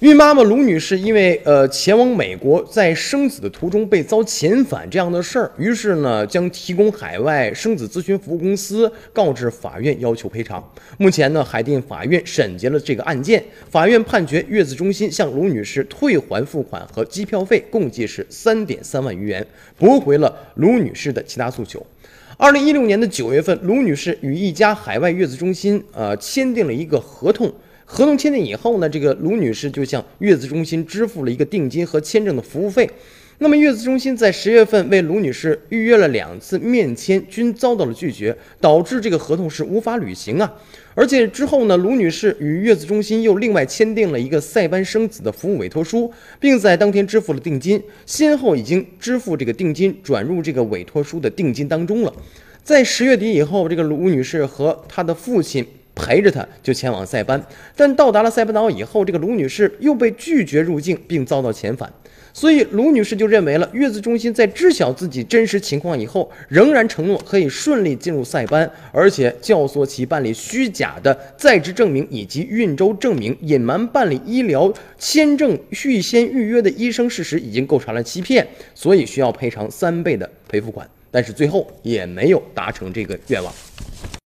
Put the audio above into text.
孕妈妈卢女士因为呃前往美国，在生子的途中被遭遣返这样的事儿，于是呢将提供海外生子咨询服务公司告至法院，要求赔偿。目前呢，海淀法院审结了这个案件，法院判决月子中心向卢女士退还付款和机票费，共计是三点三万余元，驳回了卢女士的其他诉求。二零一六年的九月份，卢女士与一家海外月子中心呃签订了一个合同。合同签订以后呢，这个卢女士就向月子中心支付了一个定金和签证的服务费。那么月子中心在十月份为卢女士预约了两次面签，均遭到了拒绝，导致这个合同是无法履行啊。而且之后呢，卢女士与月子中心又另外签订了一个塞班生子的服务委托书，并在当天支付了定金，先后已经支付这个定金转入这个委托书的定金当中了。在十月底以后，这个卢女士和她的父亲。陪着他就前往塞班，但到达了塞班岛以后，这个卢女士又被拒绝入境，并遭到遣返。所以卢女士就认为了月子中心在知晓自己真实情况以后，仍然承诺可以顺利进入塞班，而且教唆其办理虚假的在职证明以及孕周证明，隐瞒办理医疗签证预先预约的医生事实，已经构成了欺骗，所以需要赔偿三倍的赔付款。但是最后也没有达成这个愿望。